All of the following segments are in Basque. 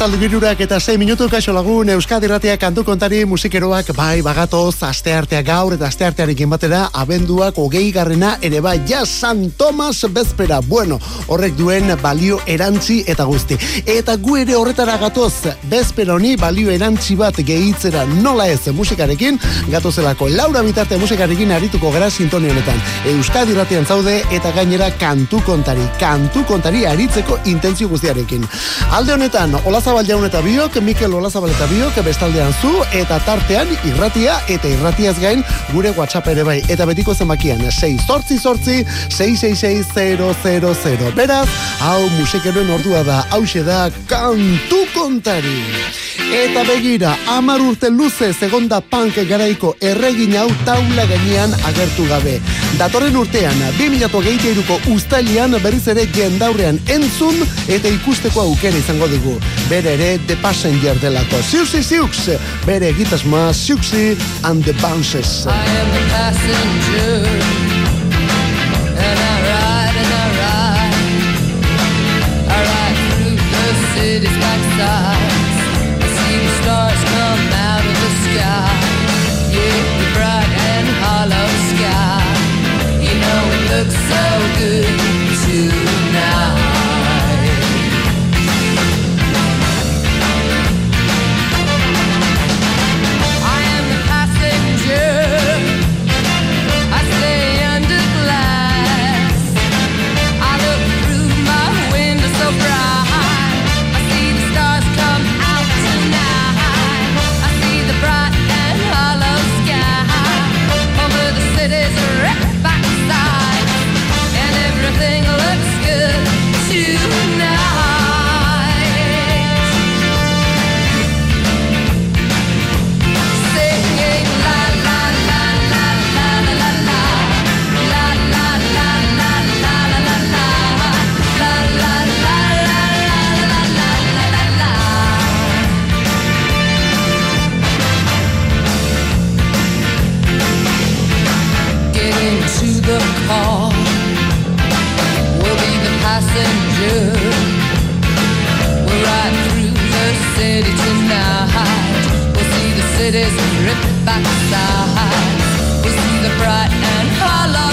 Arratzaldu girurak eta 6 minutu kaixo lagun Euskadi Ratia kantu kontari musikeroak bai bagatoz asteartea gaur eta asteartearekin batera abenduak hogei garrena ere bai. Ja San Tomas bezpera bueno horrek duen balio erantzi eta guzti. Eta gu ere horretara gatoz bezpera honi balio erantzi bat gehitzera nola ez musikarekin gatozelako Laura Bitarte musikarekin arituko gara sintonia honetan. Euskadi Ratian zaude eta gainera kantu kontari kantu kontari aritzeko intentzio guztiarekin. Alde honetan Olazabal jaun eta biok, Mikel Olazabal eta biok, bestaldean zu, eta tartean irratia, eta irratiaz gain, gure WhatsApp ere bai, eta betiko zenbakian, 6 sortzi sortzi, 666 Beraz, hau musikeren ordua da, hau da, kantu kontari. Eta begira, amar urte luze segonda punk garaiko erregin hau taula gainean agertu gabe. Datorren urtean, 2008ko ustalian berriz ere jendaurrean entzun eta ikusteko aukera izango dugu bere ere The Passenger delako. Siuxi Siux, bere egitasmoa Siuxi and the Bounces. I am the passenger our. We'll see the cities ripped back sides. We'll see the bright and hollow.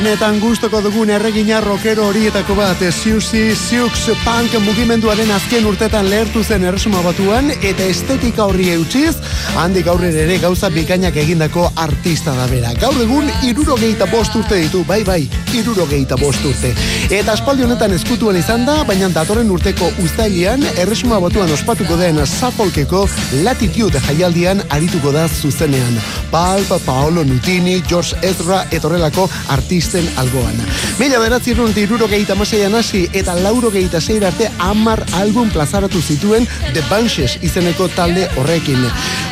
Benetan gustoko dugun erregina rokero horietako bat Siusi Siux Punk mugimenduaren azken urtetan lehertu zen erresuma batuan eta estetika horri eutxiz handik aurrera ere gauza bikainak egindako artista da bera. Gaur egun irurogeita bost urte ditu, bai bai, irurogeita bost urte. Eta aspaldi honetan eskutuan izan da, baina datorren urteko ustailian erresuma batuan ospatuko den Zapolkeko Latitude jaialdian arituko da zuzenean. Palpa, Paolo Nutini, George Ezra etorrelako artista zen algoan. Mila beratzi erun diruro gehieta maseian hasi eta lauro gehieta zeir arte amar album plazaratu zituen The Bunches izeneko talde horrekin.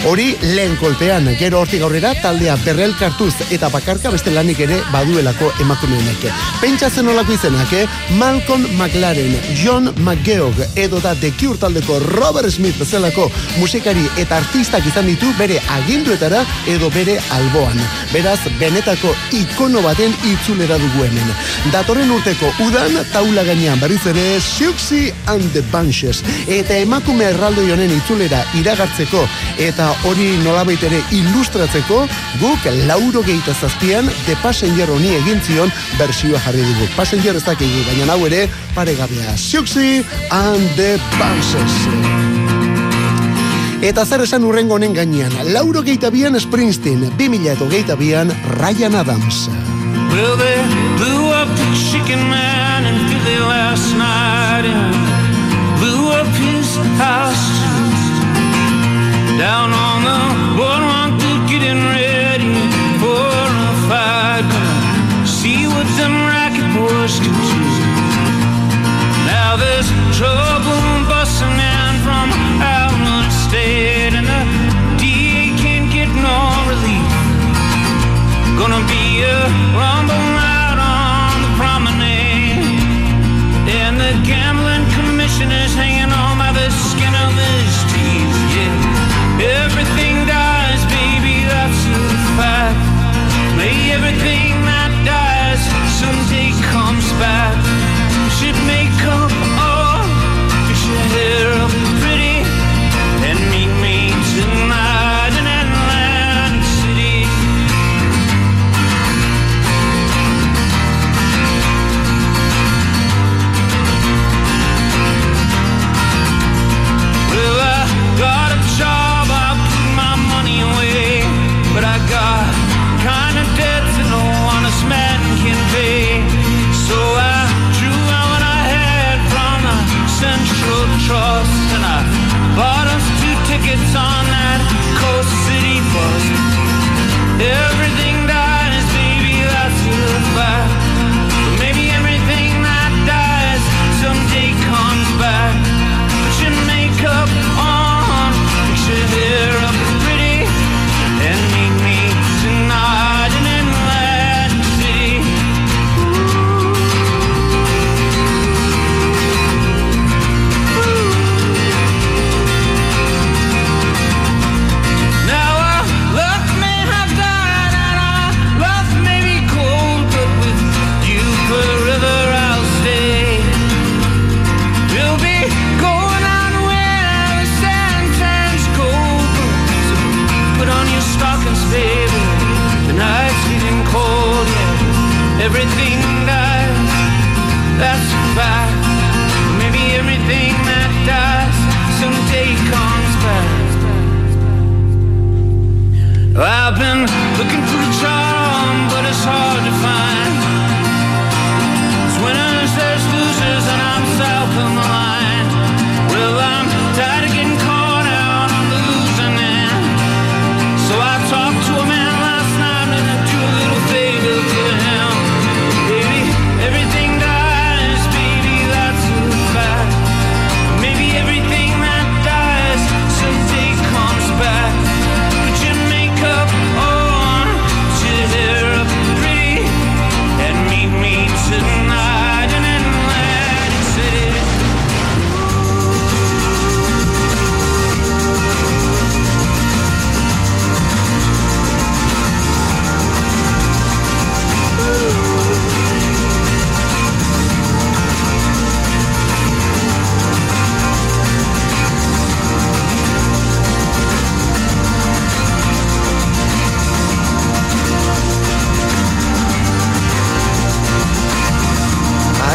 Hori lehen kolpean, gero hortik aurrera taldea berrel kartuz eta bakarka beste lanik ere baduelako emakumeenek. Pentsa zen olako izena, genezake Malcolm McLaren, John McGeoch edo da The Cure taldeko Robert Smith bezalako musikari eta artistak izan ditu bere aginduetara edo bere alboan. Beraz, benetako ikono baten itzulera dugu hemen. Datorren urteko udan taula gainean berriz ere Siuxi and the Bunches. Eta emakume erraldo honen itzulera iragartzeko eta hori nolabait ere ilustratzeko guk lauro gehieta zazpian The Passenger honi egin zion bersioa jarri dugu. Passenger ez dakigu, baina hau ere paregabea. Siuxi and the Bunches. Eta zer esan urrengo honen gainean, lauro geitabian Springsteen, 2000 eto geitabian Ryan Adams. Well, they blew up the chicken man in Philly last night and blew up his house down on the boardwalk they're getting ready for a fight see what them boys can now there's trouble busting in from out state and the DA can't get no relief. Gonna be a rumble out on the promenade and the gambling commissioner's hanging on by the skin of his teeth. Yeah everything Everything dies, that's a fact. Maybe everything that dies someday comes back. I've been looking for a charm, but it's hard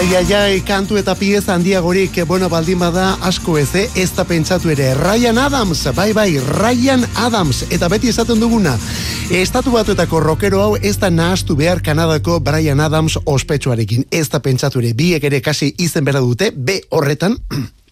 Ai, ai, ai, kantu eta pieza handiagorik, eh, bueno, baldin bada asko ez, eh? ez da pentsatu ere. Ryan Adams, bai, bai, Ryan Adams, eta beti esaten duguna, estatu batuetako rockero hau ez da nahastu behar Kanadako Brian Adams ospetsuarekin, ez da pentsatu ere, biek ere kasi izen bera dute, be horretan,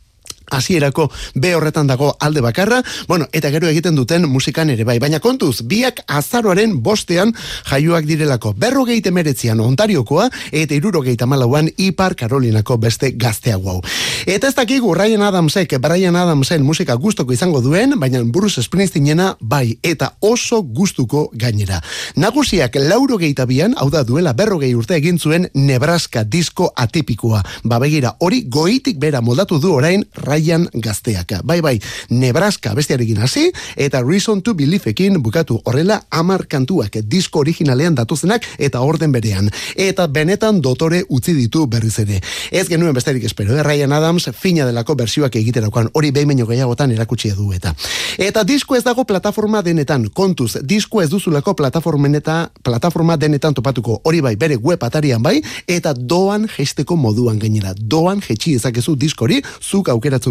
hasierako B horretan dago alde bakarra, bueno, eta gero egiten duten musikan ere bai, baina kontuz, biak azaroaren bostean jaioak direlako, berrogeite meretzian ontariokoa, eta irurogeita malauan Ipar Karolinako beste gaztea guau. Eta ez dakigu Ryan Adamsek, Brian Adamsen musika gustoko izango duen, baina Bruce Springsteenena bai, eta oso gustuko gainera. Nagusiak lauro bian, hau da duela berrogei urte egin zuen Nebraska disko atipikoa. Babegira, hori goitik bera moldatu du orain Ryan gazteaka. Bai, bai, Nebraska bestiarekin hasi eta Reason to Believeekin bukatu horrela amar kantuak disko originalean datuzenak eta orden berean. Eta benetan dotore utzi ditu berriz ere. Ez genuen besterik espero, eh? Ryan Adams fina delako bersioak egiterakoan hori behin gehiagotan erakutsi edu eta. Eta disko ez dago plataforma denetan, kontuz, disko ez duzulako plataformeneta, plataforma denetan topatuko hori bai bere web atarian bai, eta doan gesteko moduan gainera, doan jetxi ezakezu diskori, zuk aukeratzen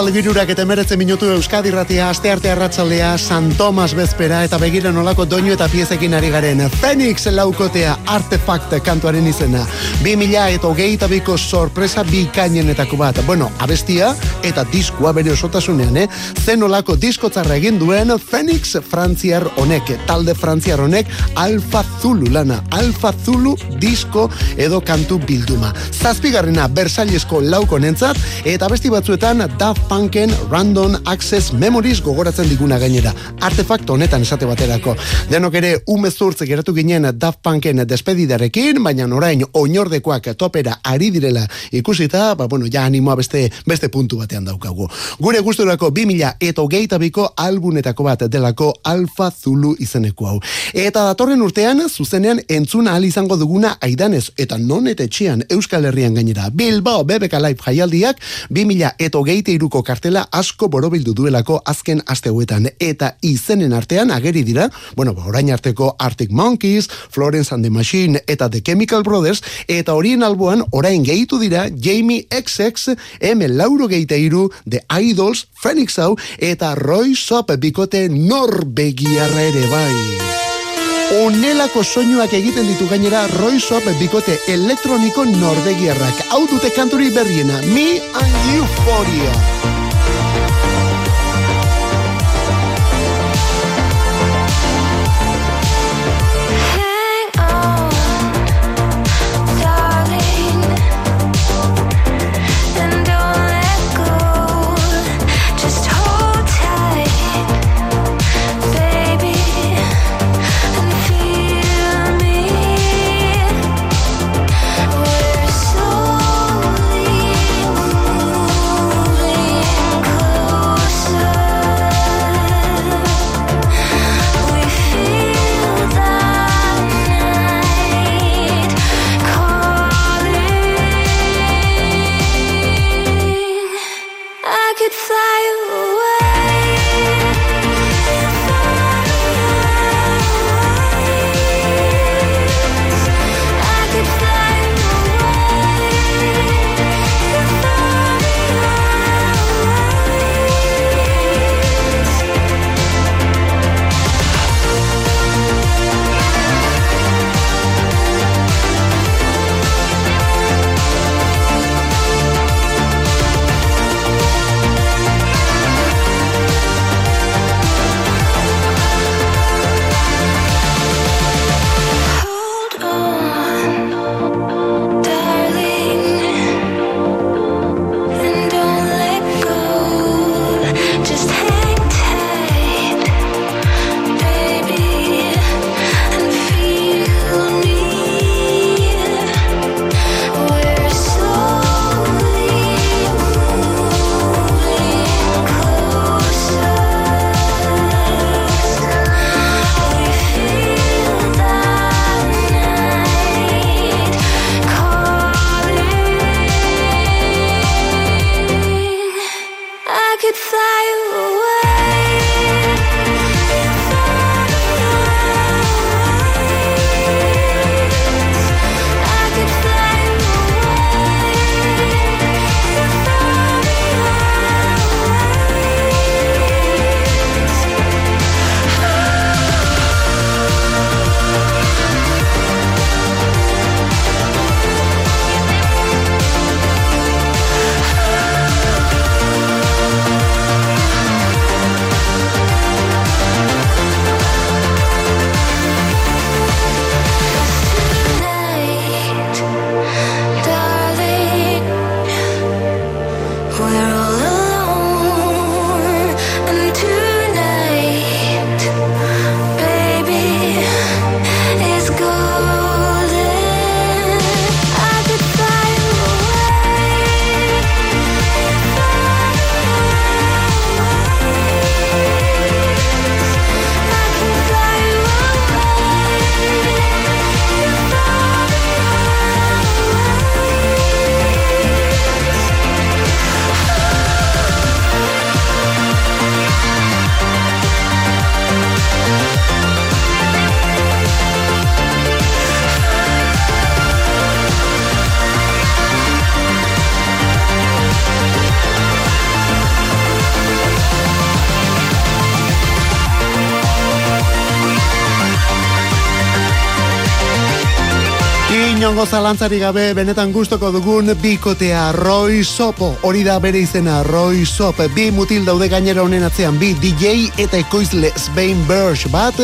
Arratzalde birurak eta emeretzen minutu Euskadi ratia, aste arte arratzaldea, San Tomas bezpera eta begira nolako doinu eta piezekin ari garen. Phoenix laukotea artefakt kantuaren izena. Bi mila eta hogeita biko sorpresa bikainenetako bat. Bueno, abestia eta diskua bere osotasunean, eh? Zen nolako diskotzarra egin duen Phoenix frantziar honek, talde frantziar honek, Alfa Zulu lana, Alfa Zulu disko edo kantu bilduma. Zazpigarrena Versaillesko lauko nentzat, eta besti batzuetan da Daft Punken Random Access Memories gogoratzen diguna gainera. Artefakto honetan esate baterako. Denok ere umezurtze geratu ginen Daft Punken despedidarekin, baina orain oinordekoak topera ari direla ikusita, ba bueno, ja animoa beste beste puntu batean daukagu. Gure gusturako 2000 eta hogeita biko albunetako bat delako Alfa Zulu izeneko hau. Eta datorren urtean, zuzenean entzuna ahal izango duguna aidanez, eta non eta etxian Euskal Herrian gainera. Bilbao BBK Live jaialdiak 2000 eta hogeita kartela asko borobildu duelako azken asteuetan eta izenen artean ageri dira, bueno, ba, orain arteko Arctic Monkeys, Florence and the Machine eta The Chemical Brothers, eta horien alboan orain gehitu dira Jamie XX, M. Lauro Geiteiru, The Idols, Phoenix Hau, eta Roy Sop bikote norbegiarra ere bai. Onelako soinuak egiten ditu gainera Roy Sop bikote elektroniko norbegiarrak. Hau dute kanturi berriena, Me and Euphoria. Inongo zalantzari gabe benetan gustoko dugun bikotea Roy Sopo. Hori da bere izena Roy Sop. Bi mutil daude gainera honen atzean bi DJ eta ekoizle Spain Birch bat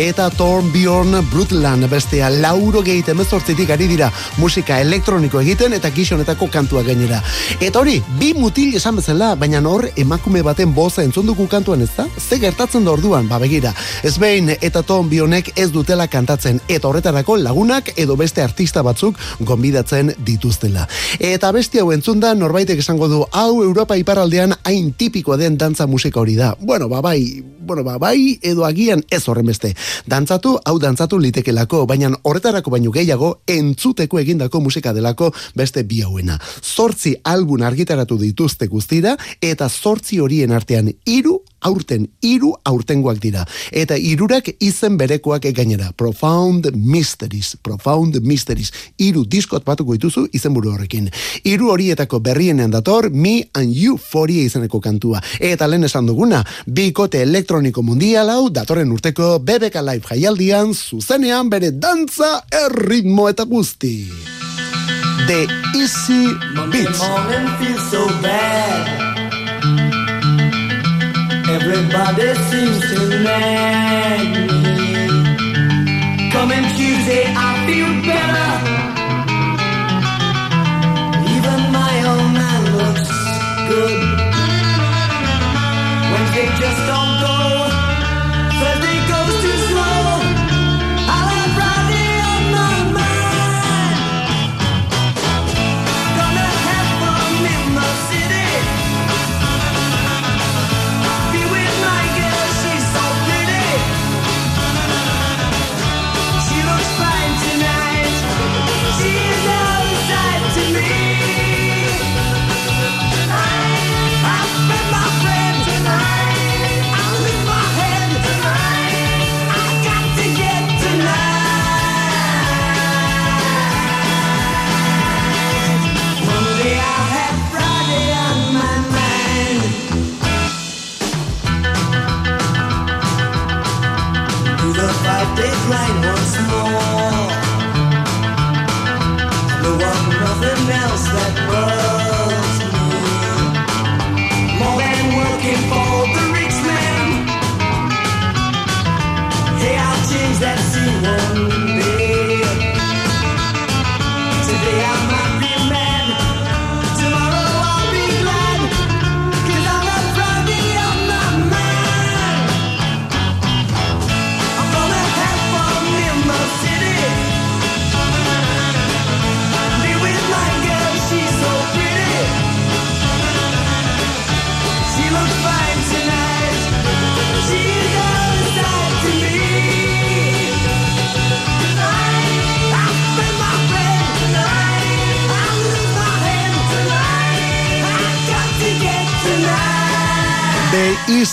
eta Thorn Bjorn Brutland bestea lauro gehi temezortzitik ari dira musika elektroniko egiten eta gixonetako kantua gainera. Eta hori, bi mutil esan bezala, baina hor emakume baten boza entzunduku kantuan ez da? Ze gertatzen da orduan, ba begira. Spain eta Thorn Bjornek ez dutela kantatzen eta horretarako lagunak edo beste artista bat batzuk gonbidatzen dituztela. Eta beste hau entzun da norbaitek esango du hau Europa iparraldean hain tipikoa den dantza musika hori da. Bueno, ba bai, bueno, ba, bai edo agian ez horren beste. Dantzatu, hau dantzatu litekelako, baina horretarako baino gehiago, entzuteko egindako musika delako beste bi hauena. Zortzi albun argitaratu dituzte guztira, eta zortzi horien artean hiru aurten hiru aurtengoak dira. Eta hirurak izen berekoak gainera. Profound mysteries profound mysteries. Hiru diskot batuko dituzu izenburu horrekin. Hiru horietako berrienean dator me and you foria izeneko kantua. Eta lehen esan duguna bikote elektroniko mundial hau datorren urteko BBK Live jaialdian zuzenean bere dantza erritmo eta guzti. The Easy Beats Everybody seems to nag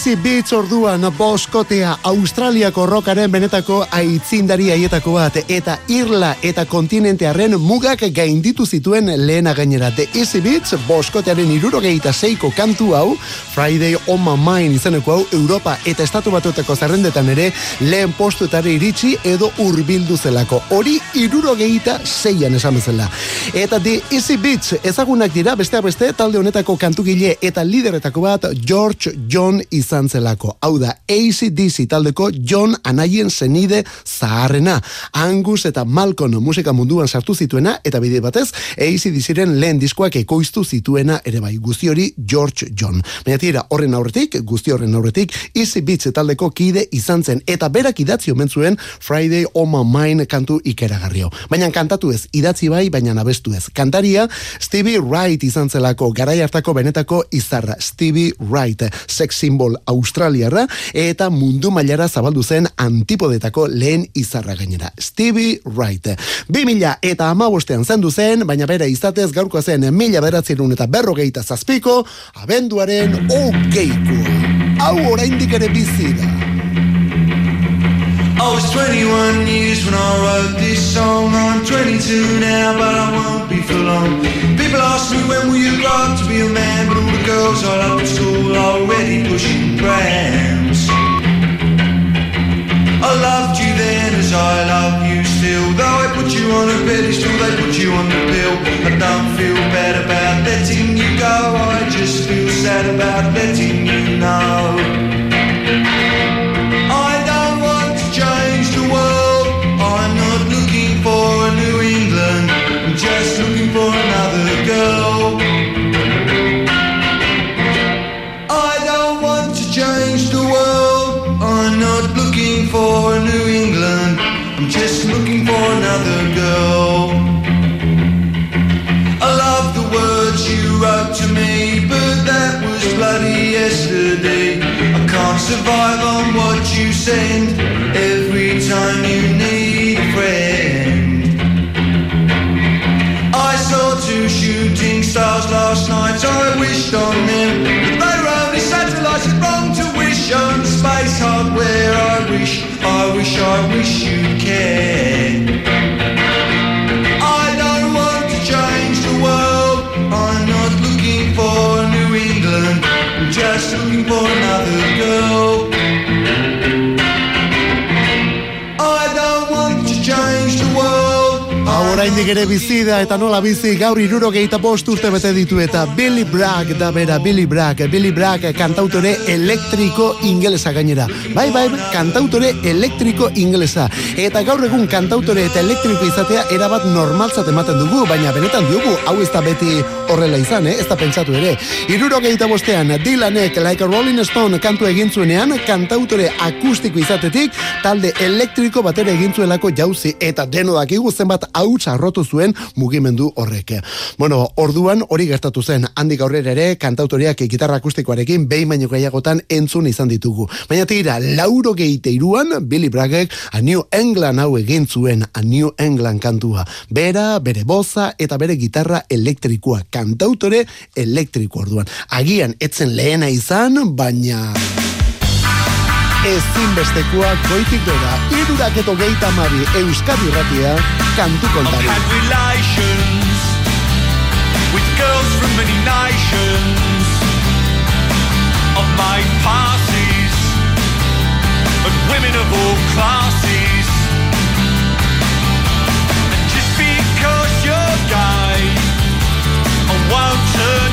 Easy Beats orduan boskotea Australiako rokaren benetako aitzindari haietako bat eta irla eta kontinentearen mugak gainditu zituen lehena gainera. The Easy Beats boskotearen irurogeita seiko kantu hau Friday on my mind izeneko hau Europa eta Estatu Batuetako zerrendetan ere lehen postuetara iritsi edo hurbildu zelako. Hori irurogeita seian esan bezala. Eta The Easy Beats ezagunak dira besteak beste talde honetako kantugile eta lideretako bat George John izan zelako. Hau da, ACDC taldeko John anaien zenide zaharrena. Angus eta Malcolm musika munduan sartu zituena, eta bide batez, ACDCren lehen diskoak ekoiztu zituena ere bai, guzti hori George John. Baina tira, horren aurretik, guzti horren aurretik, Easy Beats taldeko kide izan zen, eta berak idatzi omen zuen Friday on my mind kantu ikeragarrio. Baina kantatu ez, idatzi bai, baina abestu ez. Kantaria, Stevie Wright izan zelako, garai hartako benetako izarra, Stevie Wright, sex symbol australiarra, eta mundu mailara zabaldu zen antipodetako lehen izarra gainera. Stevie Wright. 2000 eta amabostean zendu zen, baina bera izatez gaurko zen mila beratzerun eta berrogeita zazpiko, abenduaren okeiko. Hau oraindik ere bizi da. I was 21 years when I wrote this song. I'm 22 now, but I won't be for long. People ask me when will you grow up to be a man, but all the girls I love at school already pushing prams. I loved you then as I love you still. Though I put you on a pedestal, they put you on the bill. I don't feel bad about letting you go. I just feel sad about letting you know. You every time you need a friend. I saw two shooting stars last night. I wished on them, but they were only satellites. It's wrong to wish on space hardware. I wish, I wish, I wish you'd care. Oraindik ere bizi da eta nola bizi gaur irurogeita bost urte bete ditu eta Billy Bragg da bera Billy Bragg Billy Bragg kantautore elektriko ingelesa gainera. Bai bai kantautore elektriko ingelesa. Eta gaur egun kantautore eta elektriko izatea erabat normaltzat ematen dugu baina benetan diogu hau ez da beti horrela izan eh? ez da pentsatu ere. Irurogeita bostean Dylanek Like a Rolling Stone kantu egin zuenean kantautore akustiko izatetik talde elektriko batera egin zuelako jauzi eta deno dakigu zenbat hauts arrotu zuen mugimendu horrek. Bueno, orduan hori gertatu zen, handik aurrera ere kantautoriak gitarra akustikoarekin behin baino gehiagotan entzun izan ditugu. Baina tira, lauro geite iruan, Billy Braggek a New England hau egin zuen, a New England kantua. Bera, bere boza eta bere gitarra elektrikoa, kantautore elektriko orduan. Agian, etzen lehena izan, baina ezinbestekoa goitik bera, irurak eto geita mabi Euskadi Ratia, kantu kontari. with girls from many nations. I've made passes and women of all classes. And just because you're gay, I won't turn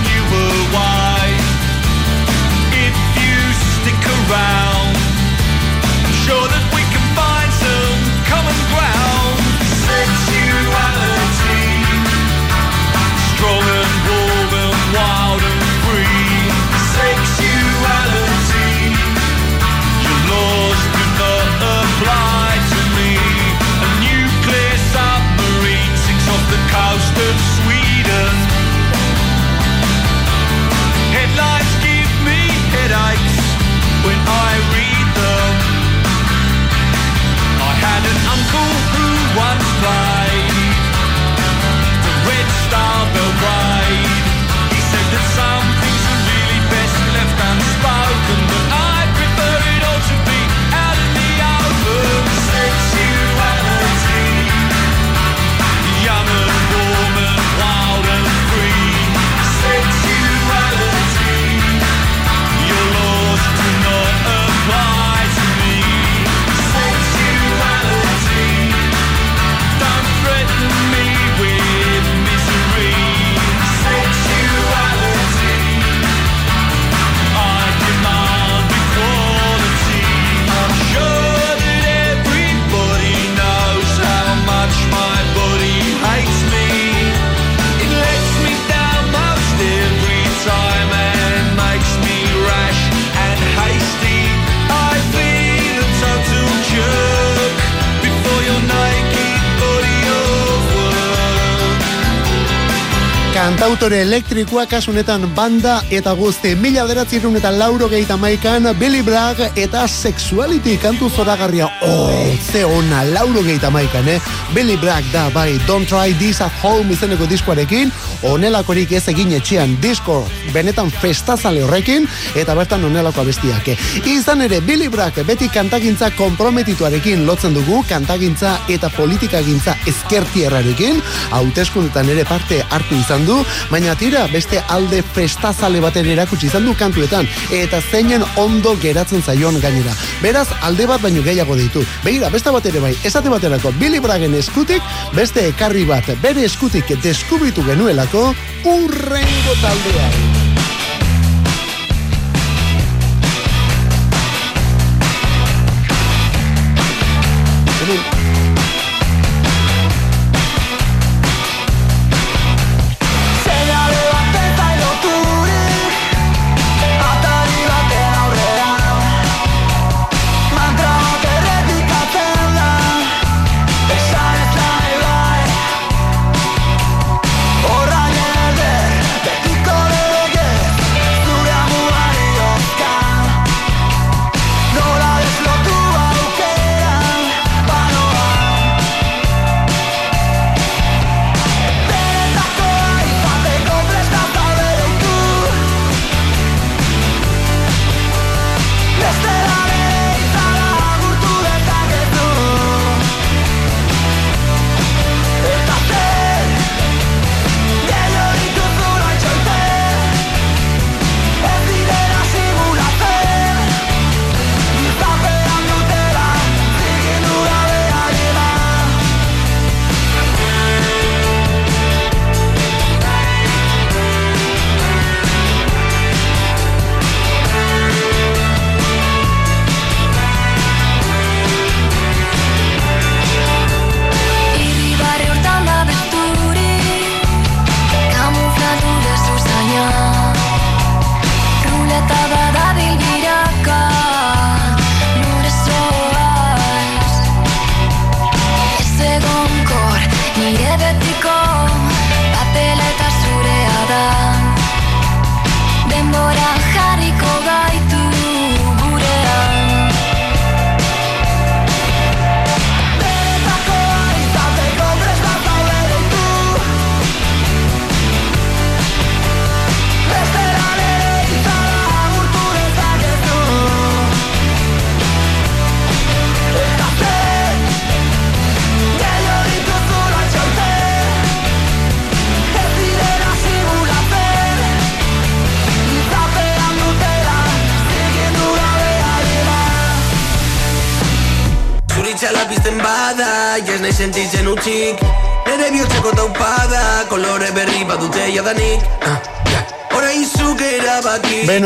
Kantautore elektrikoa kasunetan banda eta guzti mila bederatzireun eta lauro gehieta maikan Billy Bragg eta Sexuality kantu zoragarria oh, ze ona lauro gehieta maikan eh? Billy Bragg da bai Don't Try This at Home izeneko diskoarekin onelakorik ez egin etxean disko benetan festazale horrekin eta bertan onelako abestiak eh? izan ere Billy Bragg beti kantagintza komprometituarekin lotzen dugu kantagintza eta politikagintza ezkertierrarekin hauteskundetan ere parte hartu izan du baina tira beste alde festazale baten erakutsi izan du kantuetan eta zeinen ondo geratzen zaion gainera. Beraz alde bat baino gehiago ditu begira beste bat ere bai esate baterako Billy Braggen eskutik beste ekarri bat bere eskutik deskubritu genuelako urrengo taldea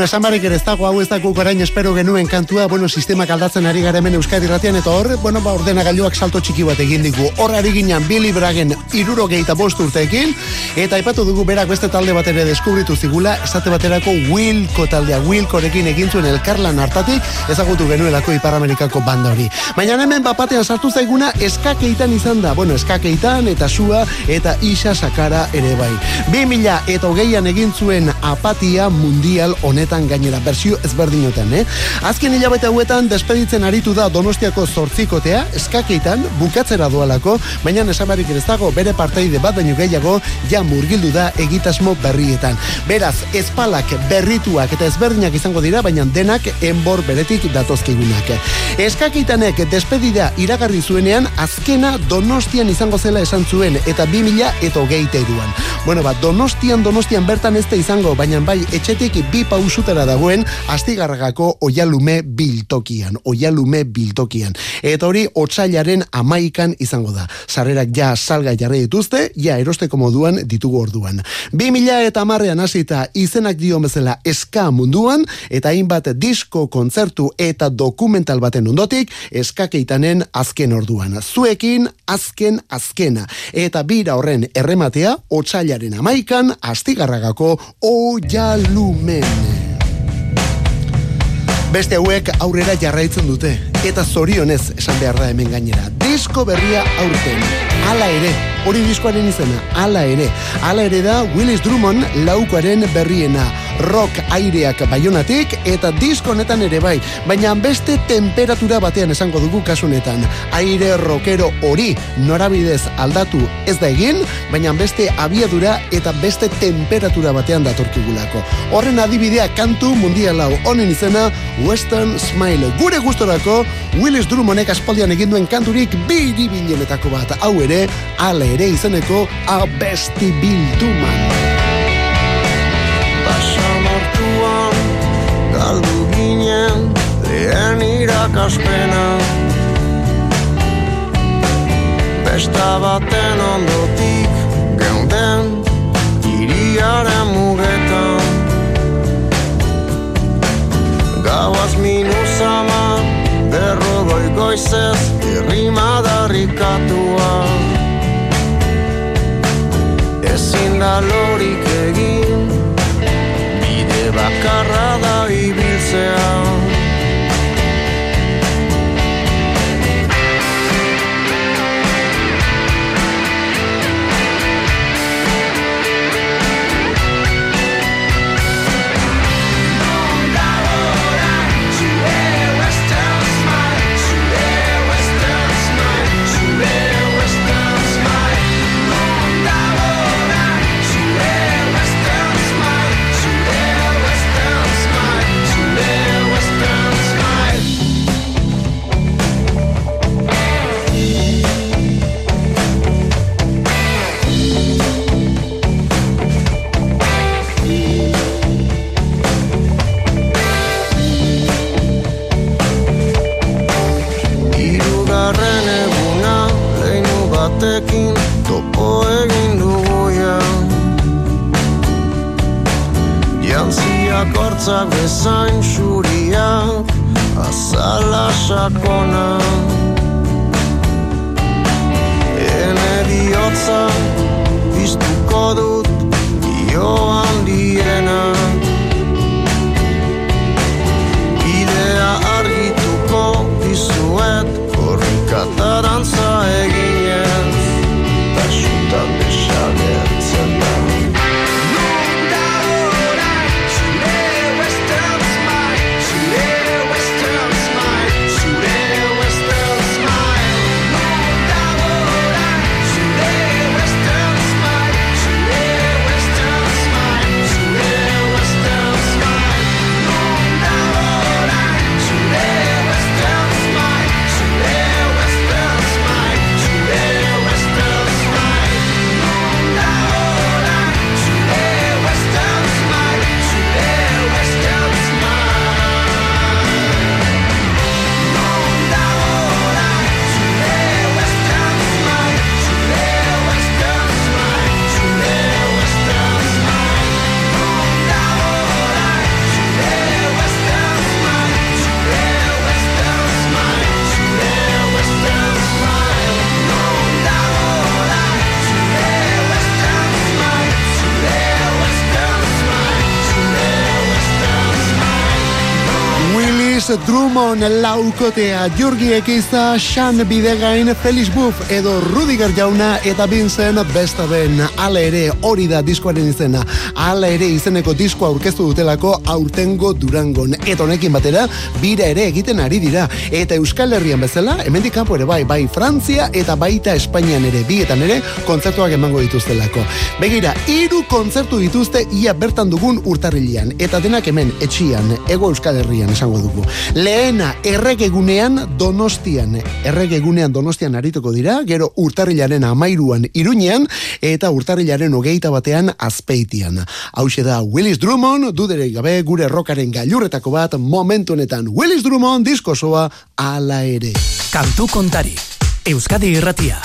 Beno, esan barik ere ez dago hau ez dago orain espero genuen kantua, bueno, sistemak aldatzen ari gara hemen Euskadi ratian, eta hor, bueno, ba, ordenagailuak salto txiki bat egin digu. Hor ari ginen Billy Bragen iruro bost urteekin, eta aipatu dugu berak beste talde bat ere deskubritu zigula, esate baterako Wilco taldea, Wilcorekin egin zuen elkarlan hartatik, ezagutu genuelako Ipar Amerikako banda hori. Baina hemen bapatean sartu zaiguna eskakeitan izan da, bueno, eskakeitan eta sua eta isa sakara ere bai. 2000 eta hogeian egin zuen apatia mundial honetan gainera, berzio ezberdinotan, eh? Azken hilabete hauetan despeditzen aritu da Donostiako zortzikotea, eskakeitan bukatzera doalako, baina esabarik ez dago bere parteide bat baino gehiago ja murgildu da egitasmo berrietan. Beraz, espalak berrituak eta ezberdinak izango dira, baina denak enbor beretik datozkigunak. Eskakeitanek despedida iragarri zuenean azkena Donostian izango zela esan zuen eta 2000 eta hogeita iruan. Bueno, ba, Donostian, Donostian bertan ez da izango, baina bai etxetik bi pausutera dagoen astigarragako oialume biltokian, oialume biltokian. Eta hori otsailaren amaikan izango da. Sarrerak ja salga jarri dituzte, ja erosteko moduan ditugu orduan. 2000 eta marrean hasita izenak dio bezala eska munduan, eta hainbat disko kontzertu eta dokumental baten ondotik, eskakeitanen azken orduan. Zuekin azken azkena. Eta bira horren errematea, otsailaren amaikan, astigarragako oialumen. Beste hauek aurrera jarraitzen dute, eta zorionez esan behar da hemen gainera. Disko berria aurten, hala ere, hori diskoaren izena, hala ere. Hala ere da Willis Drummond laukoaren berriena, rock aireak baionatik eta disko honetan ere bai, baina beste temperatura batean esango dugu kasunetan. Aire rockero hori norabidez aldatu ez da egin, baina beste abiadura eta beste temperatura batean datorkigulako. Horren adibidea kantu mundialau honen izena Western Smile. Gure gustorako Willis Drummondek aspaldian egin duen kanturik biribilenetako bat. Hau ere, ala ere izeneko abesti bilduman. Irakaspena Besta baten ondotik geunden iriaren mugetan Gauaz minuzama berrogoi goizez irrimadarrikatua Ezin da lorik egin Bide bakarra da ibiltzea Hortzak bezain xuriak azala sakona Ene bihotza biztuko dut io handiena Bidea argituko dizuet korrikatarantza eginez Drummond laukotea Jurgi Ekiza, Sean Bidegain, Felix Buff edo Rudiger jauna eta Vincent Bestaben. Hala ere hori da diskoaren izena. Hala ere izeneko diskoa aurkeztu dutelako aurtengo Durangon. Eta honekin batera, bira ere egiten ari dira. Eta Euskal Herrian bezala, hemendik kanpo ere bai, bai Frantzia eta baita Espainian ere, bietan ere, kontzertuak emango dituztelako. Begira, hiru kontzertu dituzte ia bertan dugun urtarrilean. Eta denak hemen, etxian, ego Euskal Herrian esango dugu. Lehena, erregegunean donostian. Erregegunean donostian arituko dira, gero urtarrilaren amairuan iruñean, eta urtarrilaren hogeita batean azpeitian. Hauxe da Willis Drummond, duderei gabe gure rokaren gailurretako bat momentu honetan. Willis Drummond diskosoa ala ere. Kantu kontari. Euskadi irratia.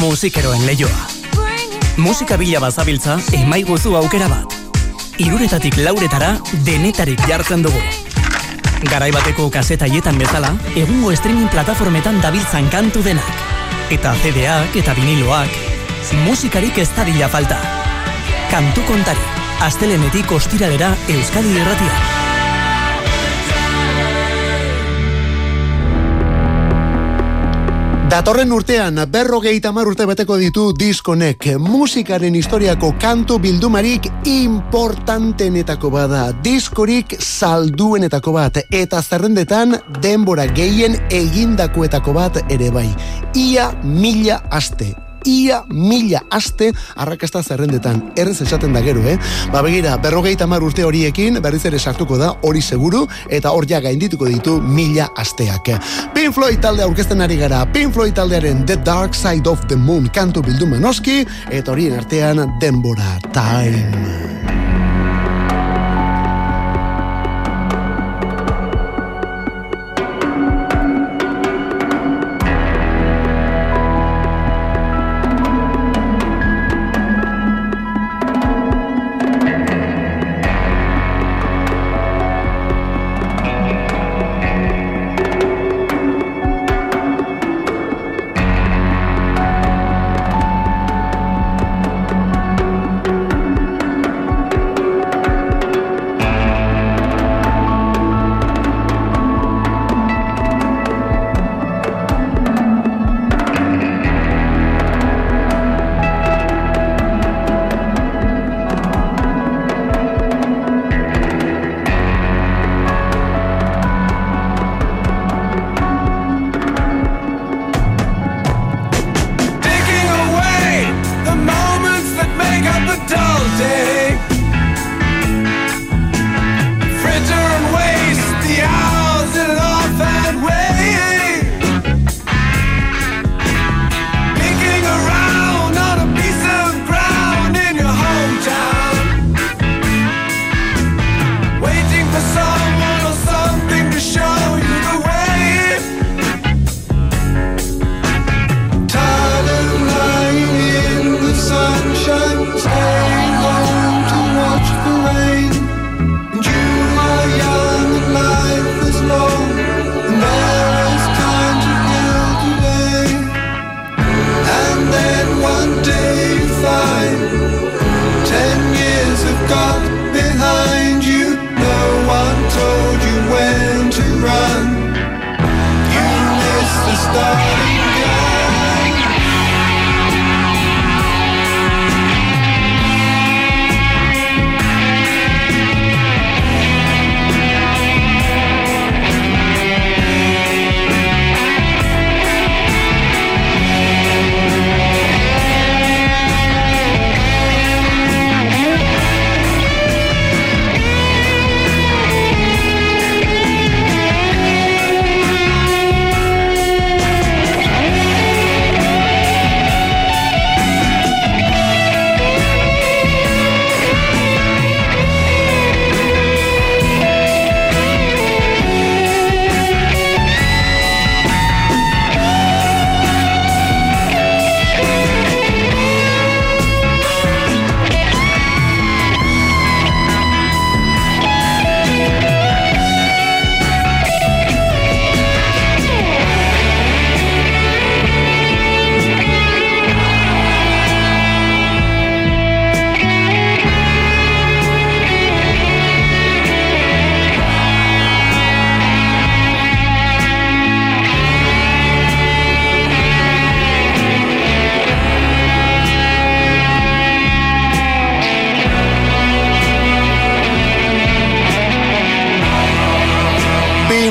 Musikeroen leioa. Musika bila bazabiltza, emaiguzu aukera bat. Iruretatik lauretara, denetarik jartzen dugu. Garai bateko kasetaietan bezala, egungo streaming plataformetan dabiltzan kantu denak. Eta CD-ak eta viniloak, musikarik ez dadila falta. Kantu kontari, astelenetik ostiralera Euskadi irratia. Datorren urtean, berrogeita hamar urte beteko ditu diskonek musikaren historiako kantu bildumarik importantenetako bada. Diskorik salduenetako bat eta zerrendetan denbora gehien egindakoetako bat ere bai. Ia mila aste ia mila aste arrakasta zerrendetan. Errez esaten da gero, eh? Ba begira, berrogeita mar urte horiekin berriz ere sartuko da hori seguru eta hor ja gaindituko ditu mila asteak. Pink Floyd talde aurkezten ari gara. Pink Floyd taldearen The Dark Side of the Moon kantu bildu noski eta horien artean denbora time.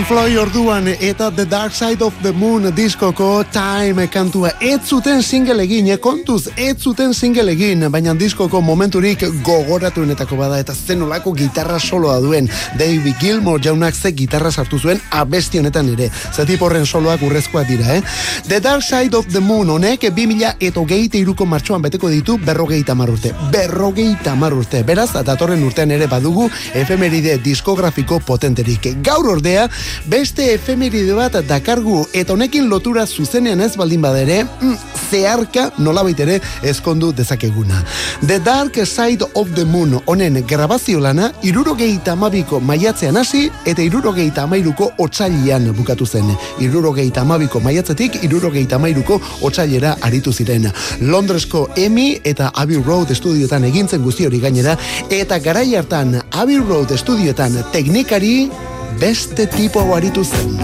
Floyd orduan eta The Dark Side of the Moon diskoko Time kantua ez zuten single egin, eh, kontuz ez zuten single egin, baina diskoko momenturik gogoratuenetako bada eta zenolako gitarra soloa duen David Gilmour jaunak ze gitarra sartu zuen abesti honetan ere. Zatip horren soloak urrezkoak dira, eh? The Dark Side of the Moon honek 2000 eta hogeita iruko martxoan beteko ditu berrogeita marurte. Berrogeita marurte. Beraz, datorren urtean ere badugu efemeride diskografiko potenterik. Gaur ordea, beste efemeride bat dakargu eta honekin lotura zuzenean ez baldin badere, mm, zeharka nolabait ere ezkondu dezakeguna. The Dark Side of the Moon honen grabazio lana irurogeita amabiko maiatzean hasi eta irurogeita amairuko otxailian bukatu zen. Irurogeita amabiko maiatzetik irurogeita amairuko otxailera aritu ziren. Londresko Emmy eta Abbey Road estudioetan egintzen guzti hori gainera eta garai hartan Abbey Road estudioetan teknikari beste tipo aritu zen.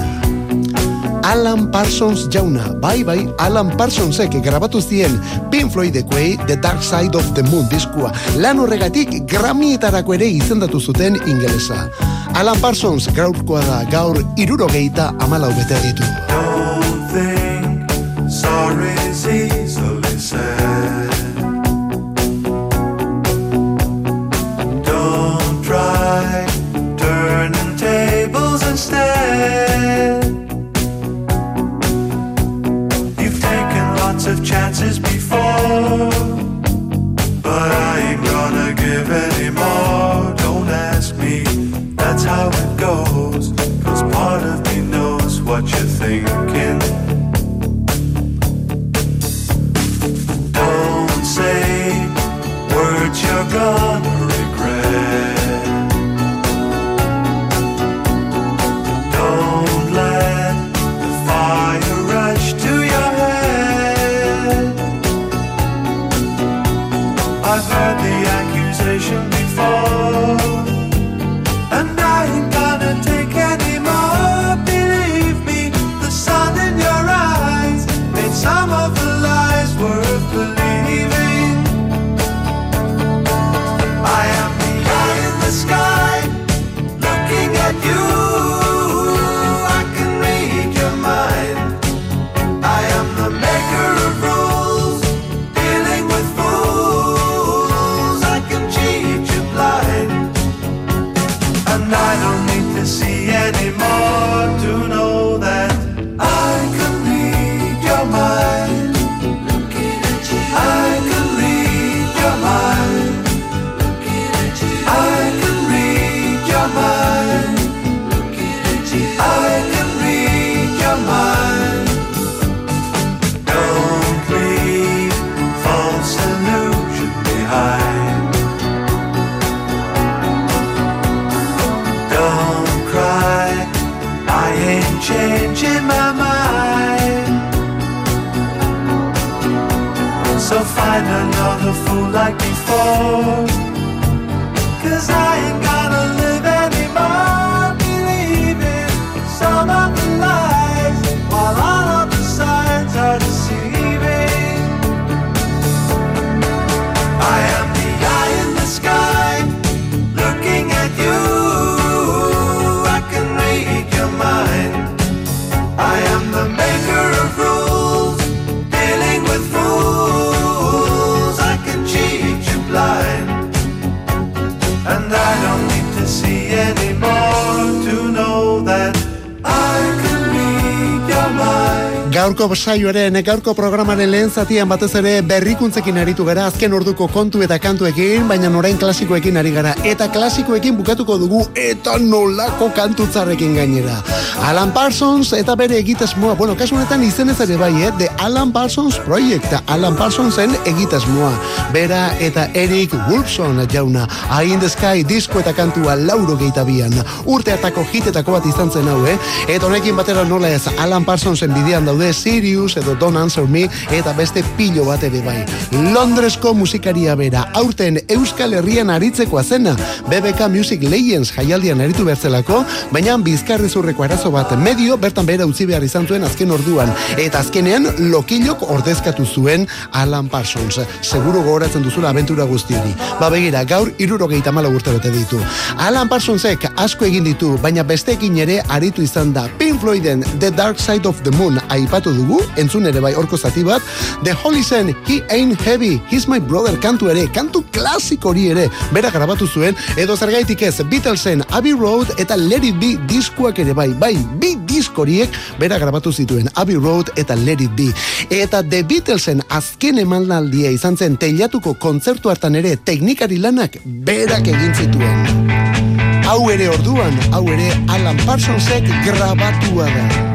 Alan Parsons jauna, bai bai, Alan Parsonsek grabatu zien Pink Floydekoei The Dark Side of the Moon diskua. Lan horregatik Grammietarako ere izendatu zuten ingelesa. Alan Parsons gaurkoa da gaur irurogeita amalau bete ditu. Don't think sorry's easily instead. So find another fool like before. Cause I ain't gonna Gaurko saioaren, gaurko programaren lehen zatian batez ere berrikuntzekin aritu gara azken orduko kontu eta kantuekin, baina orain klasikoekin ari gara. Eta klasikoekin bukatuko dugu eta nolako kantutzarrekin gainera. Alan Parsons eta bere egitasmoa, bueno, kasu honetan izenez ere bai, eh? The Alan Parsons Project, Alan Parsonsen egitasmoa. Bera eta Eric Wolfson jauna, Eye in the Sky disko eta kantua lauro geitabian. Urte hartako hitetako bat izan zen hau, eh? Eta honekin batera nola ez Alan Parsonsen bidean daude Sirius edo Don't Answer Me eta beste pilo bat ere bai. Londresko musikaria bera, aurten Euskal Herrian aritzeko azena, BBK Music Legends jaialdian aritu bertzelako, baina bizkarrizurreko arazo bat medio bertan bera utzi behar izan zuen azken orduan, eta azkenean lokilok ordezkatu zuen Alan Parsons. Seguro gogoratzen duzula aventura guzti hori. Ba begira, gaur irurogeita mala urte bete ditu. Alan Parsonsek asko egin ditu, baina besteekin ere aritu izan da. Pink Floyden The Dark Side of the Moon aipatu dugu, entzun ere bai orko zati bat, The Holysen He Ain't Heavy, He's My Brother kantu ere, kantu klasiko hori ere, bera grabatu zuen, edo zergaitik ez, Beatlesen Abbey Road eta Let It Be diskuak ere bai, bai, bi diskoriek bera grabatu zituen, Abbey Road eta Let It Be. Eta The Beatlesen azken emanaldia izan zen teilatuko kontzertu hartan ere teknikari lanak berak egin zituen. Hau ere orduan, hau ere Alan Parsonsek grabatua da.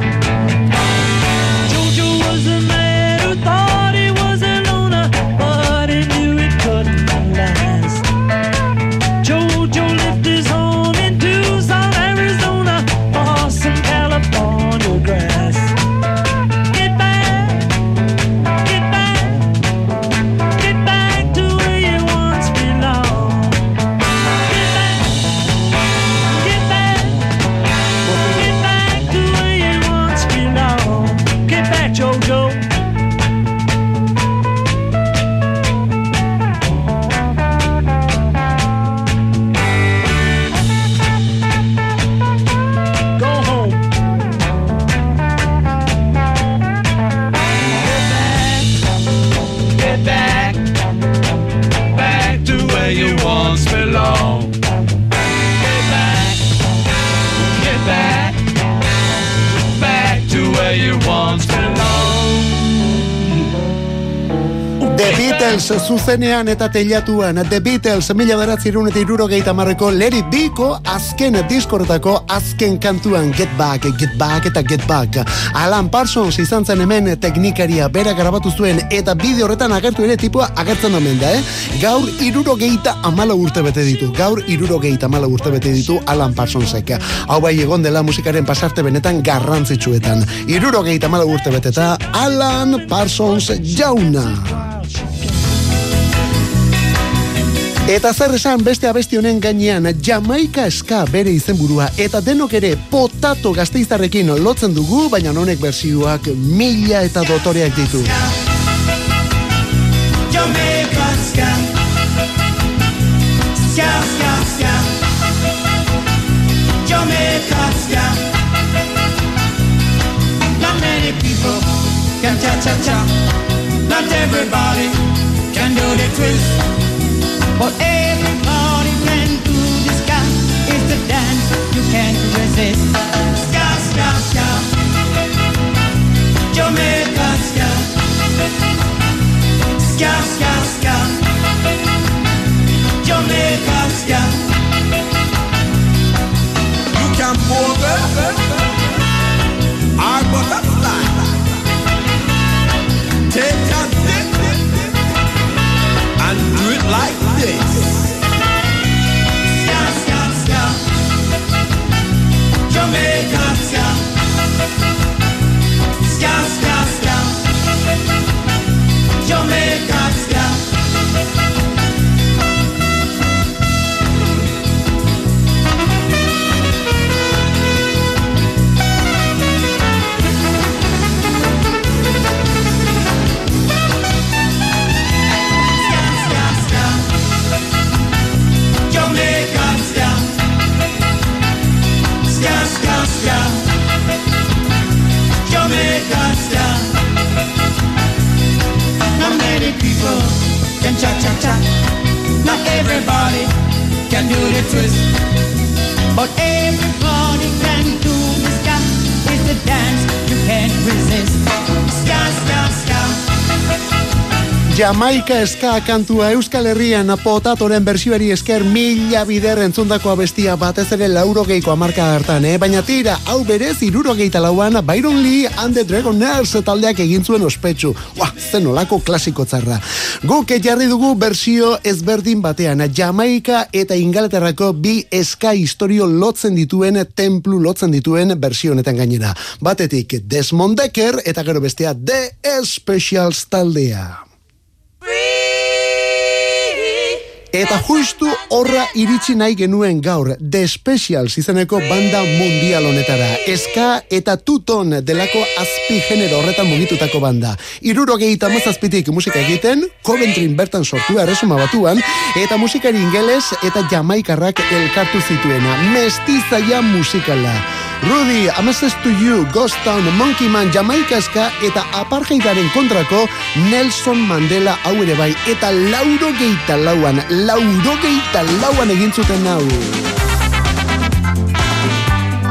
Beatles zuzenean eta teilatuan. The Beatles mila beratzerun eta irurogeita marreko It Be-ko azken diskortako azken kantuan. Get Back, Get Back eta Get Back. Alan Parsons izan zen hemen teknikaria bera grabatu zuen eta bideo horretan agertu ere tipua agertzen omen da, eh? Gaur irurogeita amala urte bete ditu Gaur irurogeita amala urte bete ditu Alan Parsonsek. Hau bai egon dela musikaren pasarte benetan garrantzitsuetan. Irurogeita amala urte beteta Alan Parsons jauna Eta zer esan beste abesti honen gainean Jamaika eska bere izenburua eta denok ere potato gazteiztarrekin lotzen dugu, baina honek bersioak mila eta dotoreak ditu. Jamaica ska. Ska, ska, ska. Jamaica ska. Not people can cha cha cha. Not everybody can do the twist. But everybody can do the ska. It's the dance you can't resist. Ska, ska, ska. Jamaica ska. Ska, ska, ska. Jamaica ska. You can move. Our butterfly. Take a like this. Ska, ska, ska. Jamaica ska. Ska, ska, ska. Jamaica ska. Jamaika eska kantua Euskal Herrian potatoren bersioari esker mila bider entzundako abestia batez ere lauro geiko amarka hartan, eh? baina tira, hau berez iruro geita lauan Byron Lee and the Dragoners taldeak egin zuen ospetsu. Ua, zen olako klasiko txarra. Guk jarri dugu bersio ezberdin batean, Jamaika eta Ingalaterrako bi eska historio lotzen dituen, templu lotzen dituen bersio honetan gainera. Batetik Desmond Decker eta gero bestea The Specials taldea. Eta justu horra iritsi nahi genuen gaur The Specials izeneko banda mundial honetara. Eska eta tuton delako azpi genero horretan mugitutako banda. Iruro gehieta mazazpitik musika egiten, Coventryn bertan sortua erresuma batuan, eta musikari ingeles eta jamaikarrak elkartu zituena. Mestizaia musikala. Rudy, Amasses to You, Ghost Town, Monkey Man, Jamaikaska eta apartheidaren kontrako Nelson Mandela hau ere bai. Eta lauro geita lauan, lauro geita lauan egin zuten hau.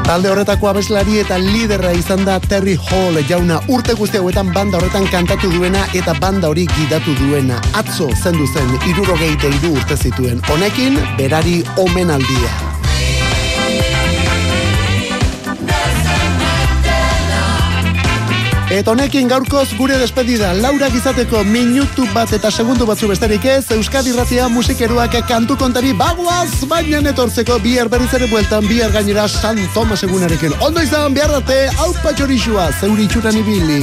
Talde horretako abeslari eta liderra izan da Terry Hall jauna urte guzti hauetan banda horretan kantatu duena eta banda hori gidatu duena. Atzo zendu zen iruro geite urte zituen. Honekin, berari omenaldia. Eta honekin gaurkoz gure despedida Laura gizateko minutu bat eta segundu batzu besterik ez Euskadi Ratia musikeruak kantu kontari bagoaz baina etortzeko bihar berriz ere bueltan bihar gainera San Tomas egunarekin. Ondo izan behar date hau patxorixua zeuri itxuran ibili